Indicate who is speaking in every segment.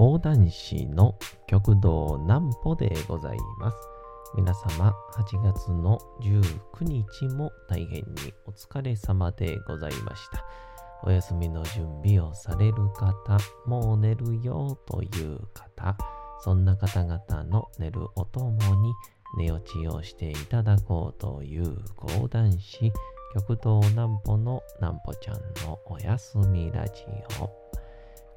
Speaker 1: 講談師の極道南歩でございます。皆様、8月の19日も大変にお疲れ様でございました。お休みの準備をされる方、もう寝るよという方、そんな方々の寝るおともに寝落ちをしていただこうという講談師、極道南歩の南歩ちゃんのおやすみラジオ。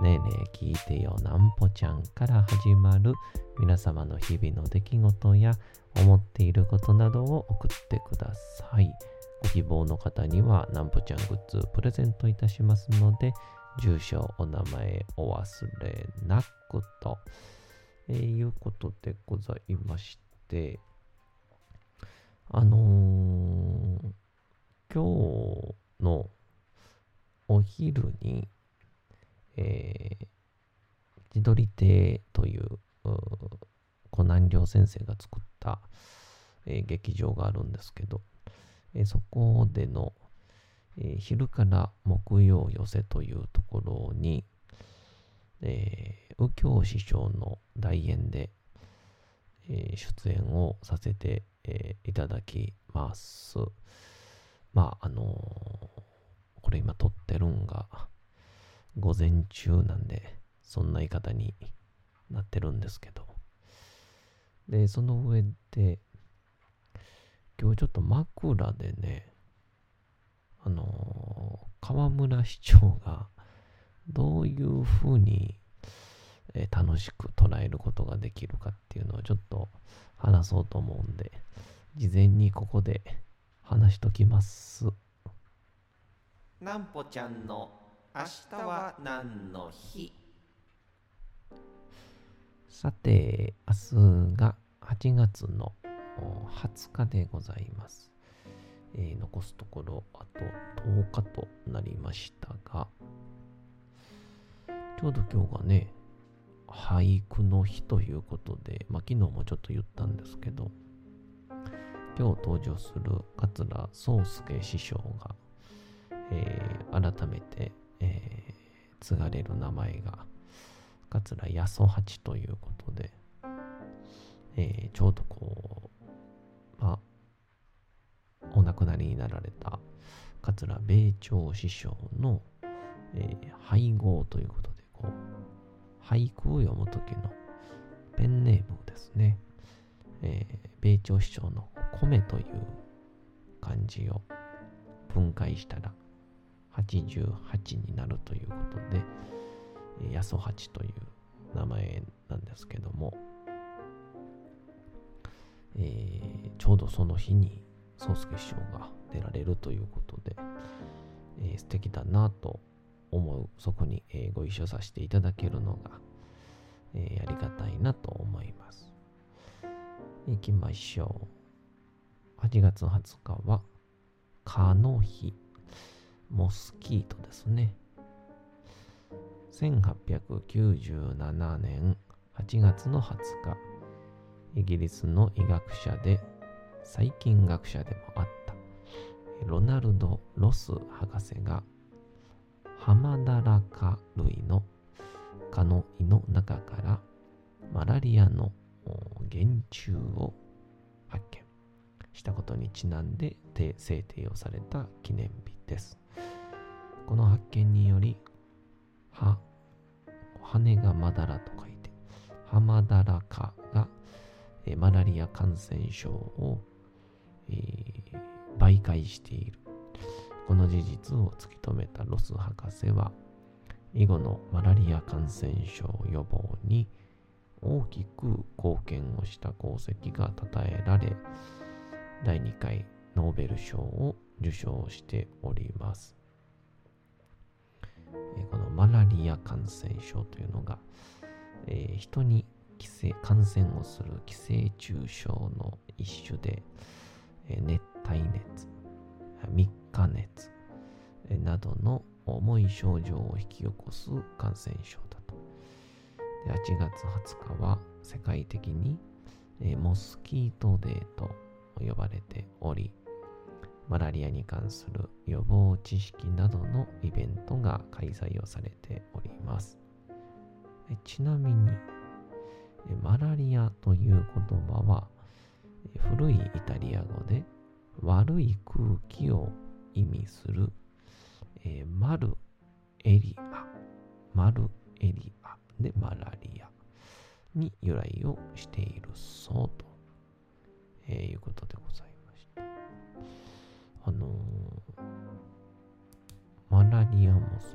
Speaker 1: ねえねえ聞いてよなんぽちゃんから始まる皆様の日々の出来事や思っていることなどを送ってください。ご希望の方にはなんぽちゃんグッズプレゼントいたしますので、住所、お名前お忘れなくと、えーいうことでございまして、あのー今日のお昼に、えー、自撮り亭という、う湖南寮先生が作った、えー劇場があるんですけど、えーそこでの、えー昼から木曜寄せというところに、えー右京師匠の代演で、えー出演をさせて、えーいただきます。まあ、あのーこれ今撮ってるんが午前中なんで、そんな言い方になってるんですけど。で、その上で、今日ちょっと枕でね、あのー河村市長がどういうふうに、えー楽しく捉えることができるかっていうのをちょっと話そうと思うんで、事前にここで話しときます。
Speaker 2: なんぽちゃんの明日は何の日？
Speaker 1: さて、明日が8月の20日でございます。えー残すところあと10日となりましたが、ちょうど今日がね、俳句の日ということで、まあ、昨日もちょっと言ったんですけど、今日登場する桂宗介師匠が、えー改めて、えー継がれる名前が桂八十八ということで、えーちょうどこう、まあ、お亡くなりになられた桂米朝師匠の、えー配合ということで、こう、俳句を読む時のペンネームですね。えー米朝師匠の米という漢字を分解したら88になるということで、えー八という名前なんですけども、えーちょうどその日に宗介師匠が出られるということで、えー素敵だなと思う、そこに、えーご一緒させていただけるのが、えーありがたいなと思います。行きましょう。8月20日は、蚊の日、モスキートですね。1897年8月の20日、イギリスの医学者で細菌学者でもあったロナルド・ロス博士がハマダラカ類の蚊の胃の中からマラリアの原虫を発見したことにちなんで制定をされた記念日です。この発見により、は、羽がまだらと書いて、ハマダラカが、マラリア感染症を、えー媒介している。この事実を突き止めたロス博士は、以後のマラリア感染症予防に大きく貢献をした功績が称えられ、第2回ノーベル賞を受賞しております。えこのマラリア感染症というのが、え人に寄生感染をする寄生虫症の一種で、え熱帯熱、3日熱などの重い症状を引き起こす感染症だと。8月20日は世界的に、えモスキートデーと呼ばれており、マラリアに関する予防知識などのイベントが開催をされております。えちなみに、マラリアという言葉は、え古いイタリア語で悪い空気を意味する、えーマルエリア、マルエリアでマラリアに由来をしているそう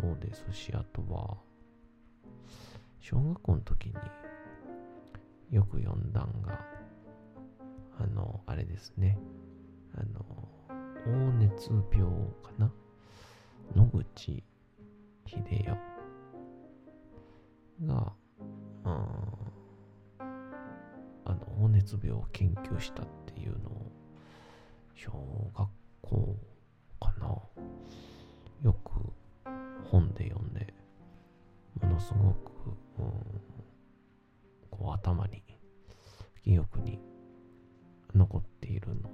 Speaker 1: そうですし、あとは、小学校の時によく読んだんが、あの、あれですね、あの、黄熱病かな？野口秀夫が、うん、あの、黄熱病を研究したっていうのを、小学校かな？よく、すごく、うん、こう頭に、記憶に残っているの、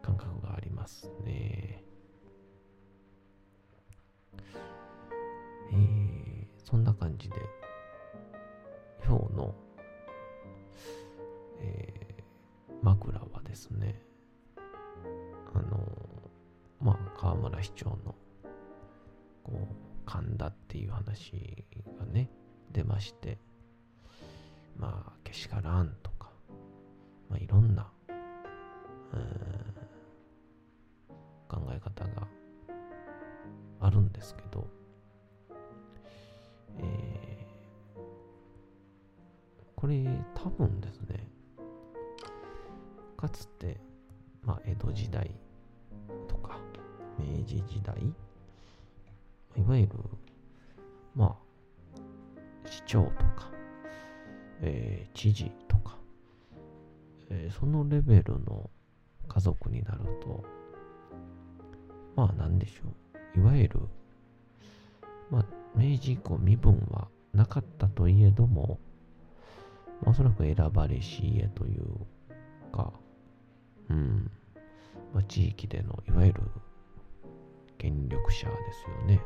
Speaker 1: 感覚がありますね。えー、そんな感じで、今日の、えー枕はですね、あのまあ、河村市長の、こう、神田っていう話がね、出まして、まあ、けしからんとか、まあ、いろんな、うん考え方があるんですけど、えーこれ多分ですね、かつて、まあ、江戸時代とか、明治時代、いわゆる、ー知事とか、えーそのレベルの家族になると、まあなんでしょう。いわゆる、まあ、明治以降身分はなかったといえども、まあ、おそらく選ばれし家というか、うん、まあ、地域でのいわゆる権力者ですよね。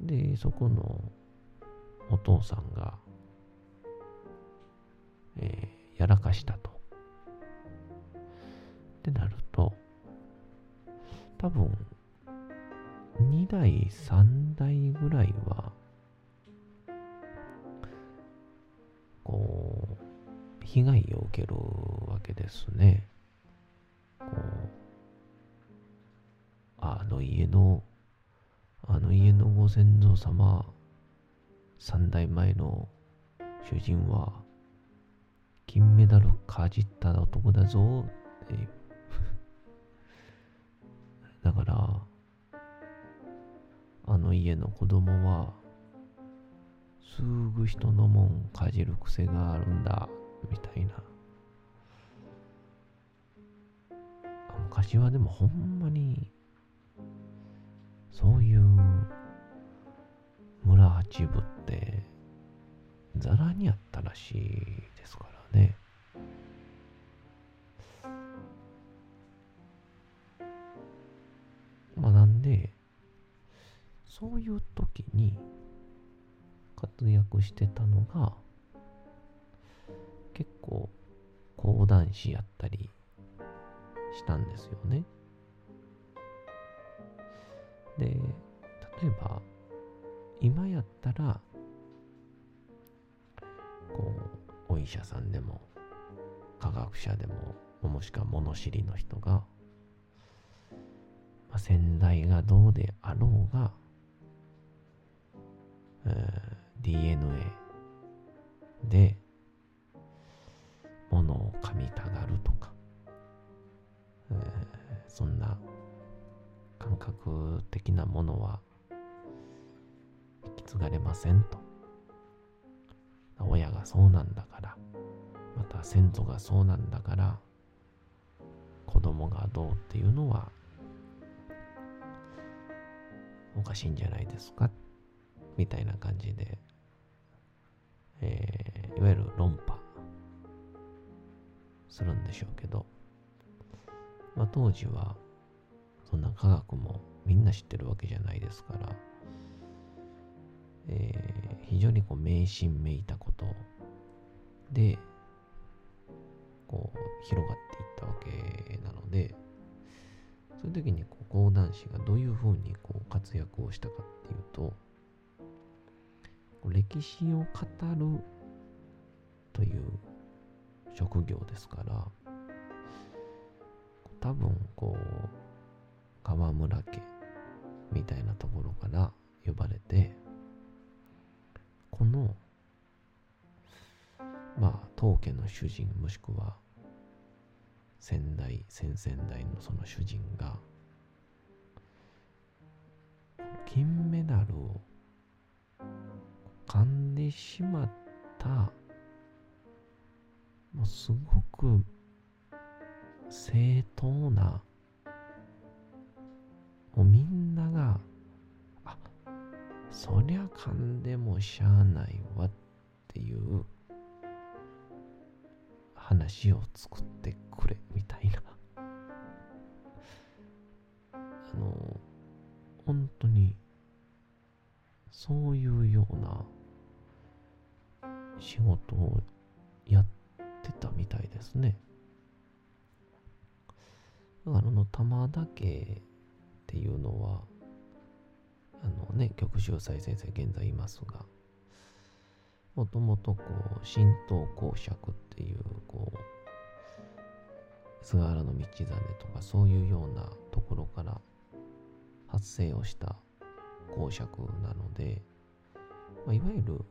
Speaker 1: で、そこのお父さんが、えーやらかしたと。ってなると、多分、2代、3代ぐらいは、こう、被害を受けるわけですね。こう、あの家の、あの家のご先祖様、3代前の主人は、金メダルかじった男だぞっていう。だから、あの家の子供は、すぐ人のもんかじる癖があるんだ、みたいな。昔はでもほんまに、そういう村八部って、ざらにあったらしいですからね。まあなんで、そういう時に活躍してたのが、結構講談師やったりしたんですよね。で、例えば、今やったら、医者さんでも、科学者でも、もしくは物知りの人が、まあ、先代がどうであろうが、えー DNA で物を噛みたがるとか、えーそんな感覚的なものは引き継がれませんと。親がそうなんだから、また先祖がそうなんだから、子供がどうっていうのはおかしいんじゃないですか？みたいな感じで、えー、いわゆる論破。するんでしょうけど、まあ、当時はそんな科学もみんな知ってるわけじゃないですから、えー、非常にこう迷信めいたこと。でこう広がっていったわけなのでそういう時にこう講談師がどういうふうにこう活躍をしたかっていうと歴史を語るという職業ですから多分こう川村家みたいなところから呼ばれてのまあ当家の主人もしくは先代先々代のその主人が金メダルを噛んでしまったもうすごく正当なもうみんなそりゃ噛んでもしゃあないわっていう話を作ってくれみたいなあの本当にそういうような仕事をやってたみたいですね。だからあの玉田家っていうのはあのね曲秀斎先生現在いますがもともとこう神道公爵っていうこう菅原道真とかそういうようなところから発生をした公爵なので、まあ、いわゆる、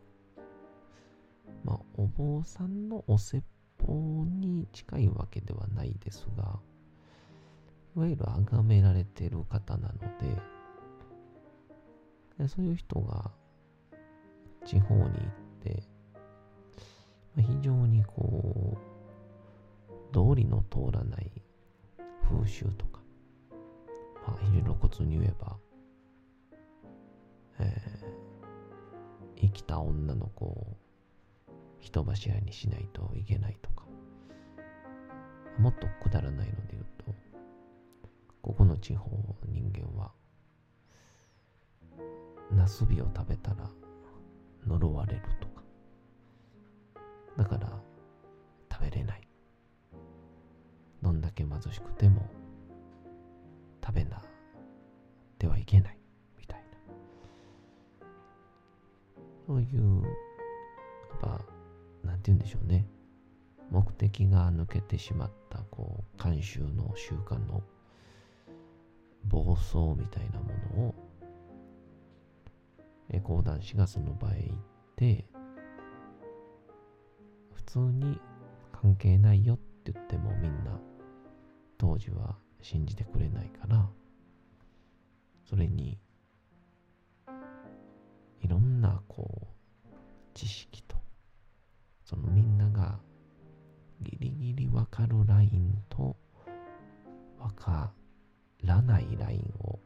Speaker 1: まあ、お坊さんのお説法に近いわけではないですがいわゆる崇められてる方なのででそういう人が地方に行って、まあ、非常にこう、道理の通らない風習とか、まあ、非常に露骨に言えば、えー、生きた女の子を人柱にしないといけないとか、もっとくだらないので言うと、ここの地方人間はナスビを食べたら呪われるとか。だから食べれない。どんだけ貧しくても食べなではいけない。みたいな。そういう、やっぱ、なんて言うんでしょうね。目的が抜けてしまった、こう、慣習の習慣の暴走みたいなものを講談師がその場へ行って、普通に関係ないよって言ってもみんな当時は信じてくれないから、それにいろんなこう知識とそのみんながギリギリわかるラインとわからないラインを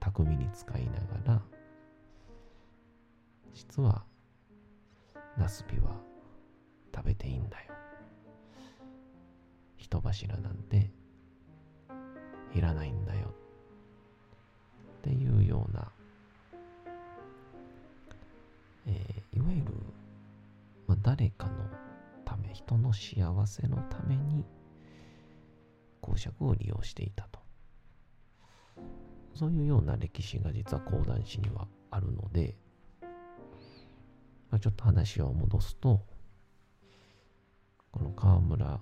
Speaker 1: 巧みに使いながら実はナスビは食べていいんだよ。人柱なんていらないんだよ。っていうような、えー、いわゆる、まあ、誰かのため人の幸せのために公爵を利用していたと。そういうような歴史が実は講談師にはあるので、まあ、ちょっと話を戻すと、この河村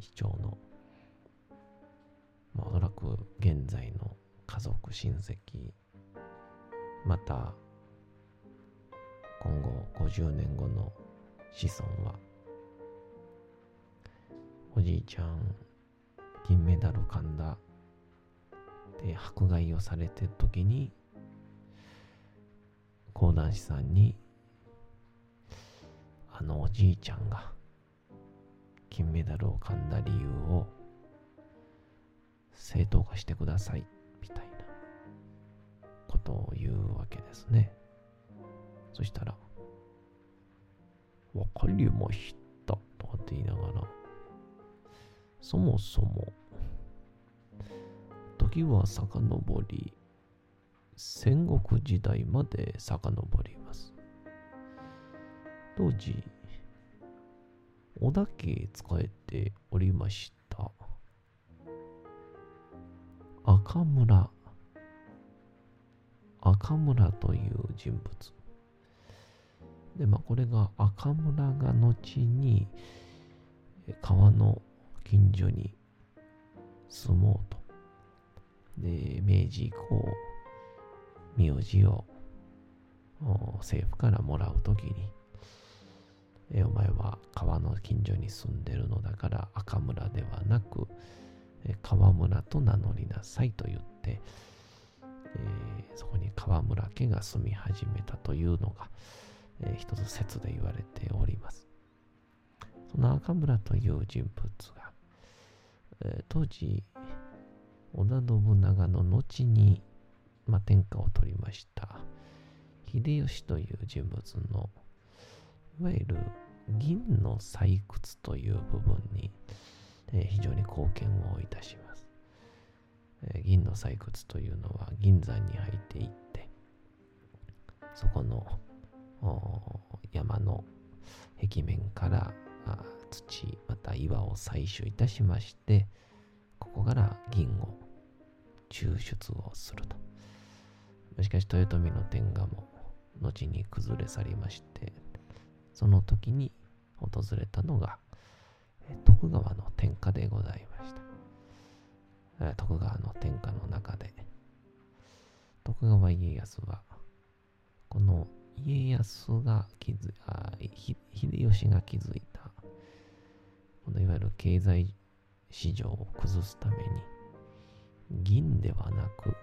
Speaker 1: 市長の、まあ、おそらく現在の家族、親戚、また今後50年後の子孫は、おじいちゃん、銀メダル噛んだで迫害をされてる時に講談師さんにあのおじいちゃんが金メダルを噛んだ理由を正当化してくださいみたいなことを言うわけですね。そしたら、わかりましたとかって言いながら、そもそも、時は遡り、戦国時代まで遡ります。当時、織田家使えておりました。赤村。赤村という人物。でまあこれが赤村が後に川の近所に住もうと。で明治以降名字を政府からもらうときにえお前は川の近所に住んでるのだから赤村ではなく、え川村と名乗りなさいと言って、えー、そこに川村家が住み始めたというのが、えー、一つ説で言われております。その赤村という人物が、えー、当時、織田信長の後に、まあ、天下を取りました秀吉という人物のいわゆる銀の採掘という部分に、えー、非常に貢献をいたします、えー、銀の採掘というのは銀山に入っていってそこの山の壁面から土また岩を採取いたしましてここから銀を抽出をすると。もしかし豊臣の天下も後に崩れ去りましてその時に訪れたのが、徳川の天下でございました。徳川の天下の中で、徳川家康は、この家康が築あ秀吉が築いた、このいわゆる経済市場を崩すために、銀ではなく、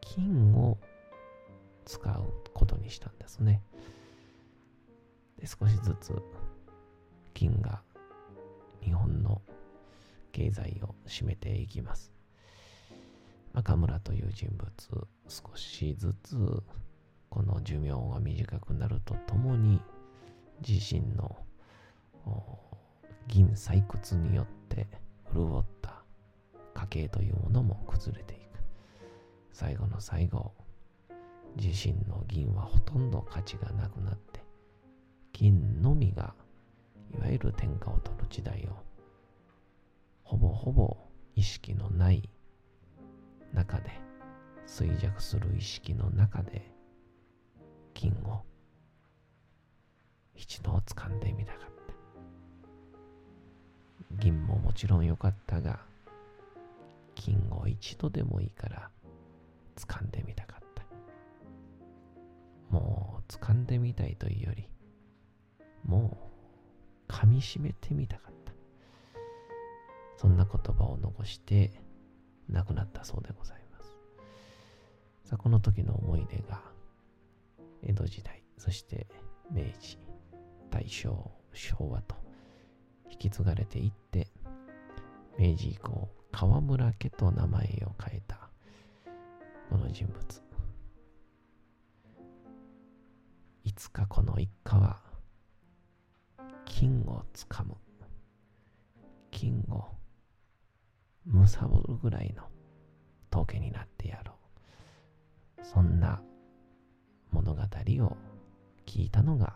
Speaker 1: 金を使うことにしたんですね。で少しずつ金が日本の経済を占めていきます。赤村という人物、少しずつこの寿命が短くなるとともに自身の銀採掘によって潤った家計というものも崩れていく。最後の最後、自身の銀はほとんど価値がなくなって金のみがいわゆる天下を取る時代をほぼほぼ意識のない中で衰弱する意識の中で金を一度掴んでみたかった。銀ももちろん良かったが金を一度でもいいから掴んでみたかった。もう掴んでみたいというよりもう噛みしめてみたかった。そんな言葉を残して亡くなったそうでございます。さあ、この時の思い出が江戸時代、そして明治、大正、昭和と引き継がれていって、明治以降、河村家と名前を変えたこの人物。いつかこの一家は金をつかむ。金をむさぼるぐらいの峠になってやろう。そんな物語を聞いたのが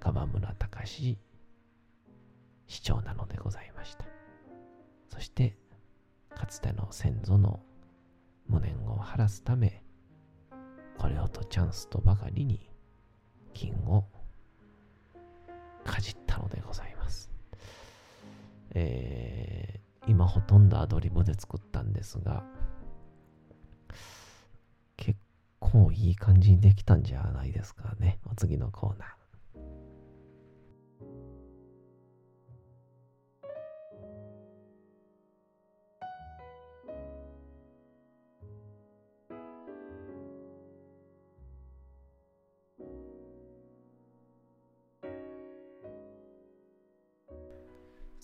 Speaker 1: 川村隆市長なのでございました。そしてかつての先祖の無念を晴らすためこれをとチャンスとばかりに金をかじったのでございます。えー、今ほとんどアドリブで作ったんですが、結構いい感じにできたんじゃないですかね。お次のコーナー。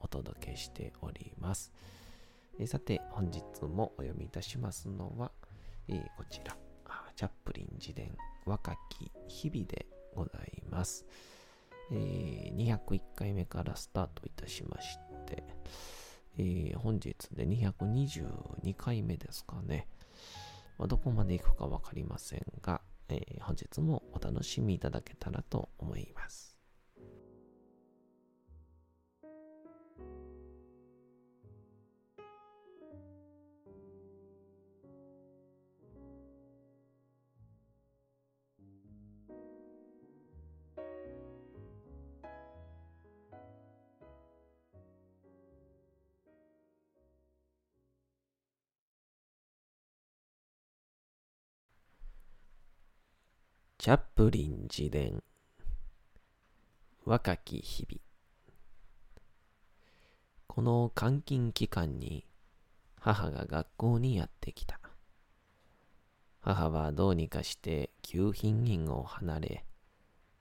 Speaker 1: お届けしております。えさて、本日もお読みいたしますのは、えー、こちら、チャップリン自伝若き日々でございます。えー、201回目からスタートいたしまして、えー、本日で222回目ですかね。まあ、どこまで行くかわかりませんが、えー、本日もお楽しみいただけたらと思います。チャップリン自伝。若き日々。この監禁期間に母が学校にやってきた。母はどうにかして旧品院を離れ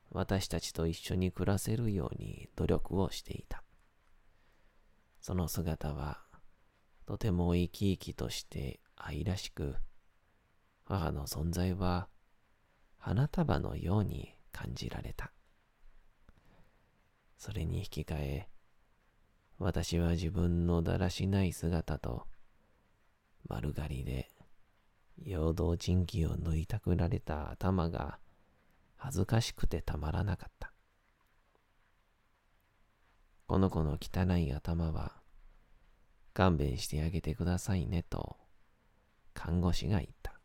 Speaker 1: 私たちと一緒に暮らせるように努力をしていた。その姿はとても生き生きとして愛らしく母の存在は花束のように感じられた。それに引き換え、私は自分のだらしない姿と、丸刈りで、陽動人気を抜いたくられた頭が恥ずかしくてたまらなかった。この子の汚い頭は、勘弁してあげてくださいねと、看護師が言った。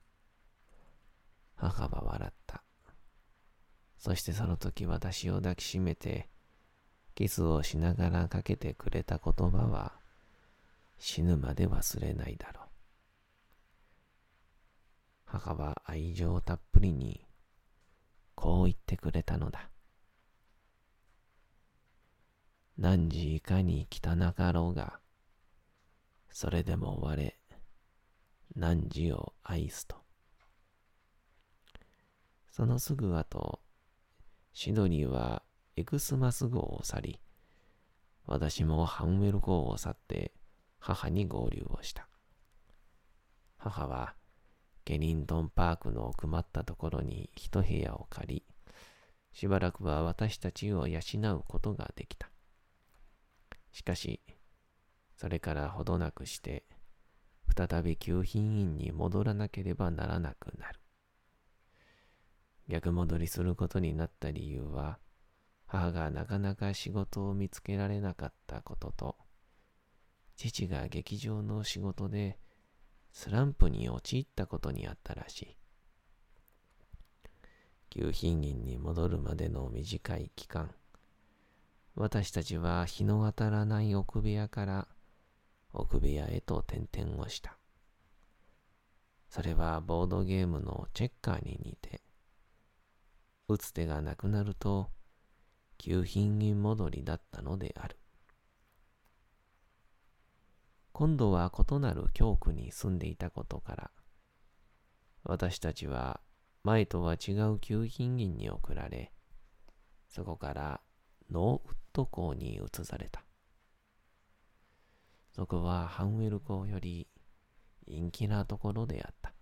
Speaker 1: 母は笑った。そしてその時私を抱きしめて、キスをしながらかけてくれた言葉は、死ぬまで忘れないだろう。母は愛情たっぷりに、こう言ってくれたのだ。何時いかに汚かろうが、それでも我、何時を愛すと。そのすぐ後、シドニーはエクスマス号を去り、私もハンウェル号を去って母に合流をした。母はケニントンパークの奥まったところに一部屋を借り、しばらくは私たちを養うことができた。しかし、それからほどなくして、再び旧品院に戻らなければならなくなる。逆戻りすることになった理由は、母がなかなか仕事を見つけられなかったことと、父が劇場の仕事でスランプに陥ったことにあったらしい。旧品院に戻るまでの短い期間、私たちは日の当たらない奥部屋から奥部屋へと転々をした。それはボードゲームのチェッカーに似て、打つ手がなくなると、旧品院戻りだったのである。今度は異なる教区に住んでいたことから、私たちは前とは違う旧品院に送られ、そこからノーウッド校に移された。そこはハンウェル校より陰気なところであった。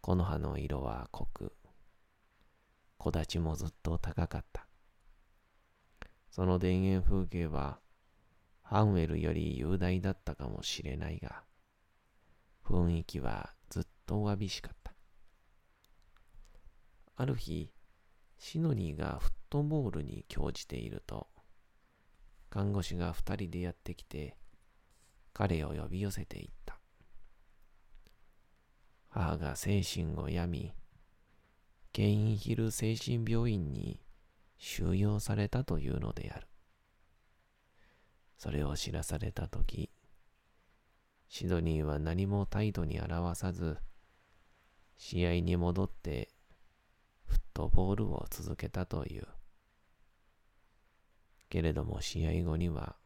Speaker 1: 木の葉の色は濃く、木立もずっと高かった。その田園風景は、ハンウェルより雄大だったかもしれないが、雰囲気はずっとわびしかった。ある日、シノニーがフットボールに興じていると、看護師が二人でやってきて、彼を呼び寄せていった。母が精神を病み、ケインヒル精神病院に収容されたというのである。それを知らされたとき、シドニーは何も態度に表さず、試合に戻ってフットボールを続けたという。けれども試合後には、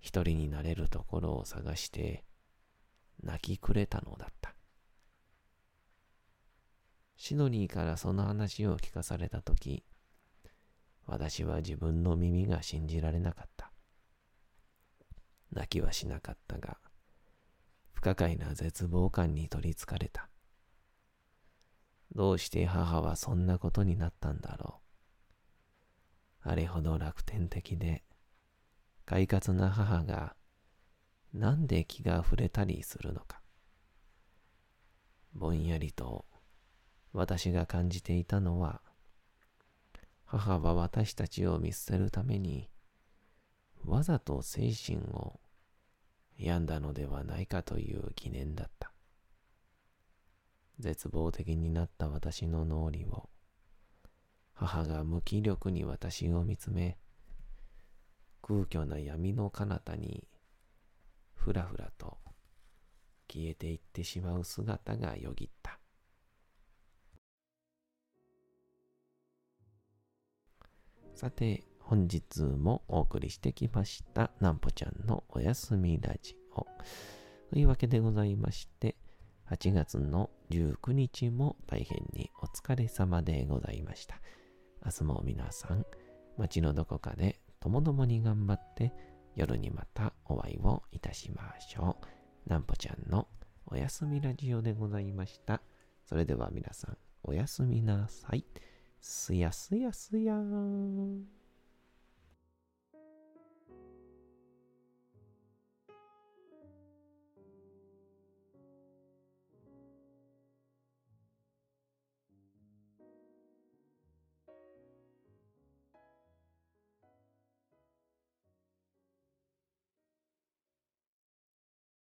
Speaker 1: 一人になれるところを探して泣きくれたのだった。シドニーからその話を聞かされたとき、私は自分の耳が信じられなかった。泣きはしなかったが、不可解な絶望感に取りつかれた。どうして母はそんなことになったんだろう。あれほど楽天的で、快活な母が、なんで気が触れたりするのか。ぼんやりと私が感じていたのは、母は私たちを見捨てるために、わざと精神を病んだのではないかという疑念だった。絶望的になった私の脳裏を、母が無気力に私を見つめ、空虚な闇の彼方に、ふらふらと消えていってしまう姿がよぎった。さて、本日もお送りしてきました、なんぽちゃんのおやすみラジオ。というわけでございまして、8月の19日も大変にお疲れ様でございました。明日も皆さん、街のどこかでともどもに頑張って、夜にまたお会いをいたしましょう。なんぽちゃんのおやすみラジオでございました。それでは皆さん、おやすみなさい。すやすやすやーん。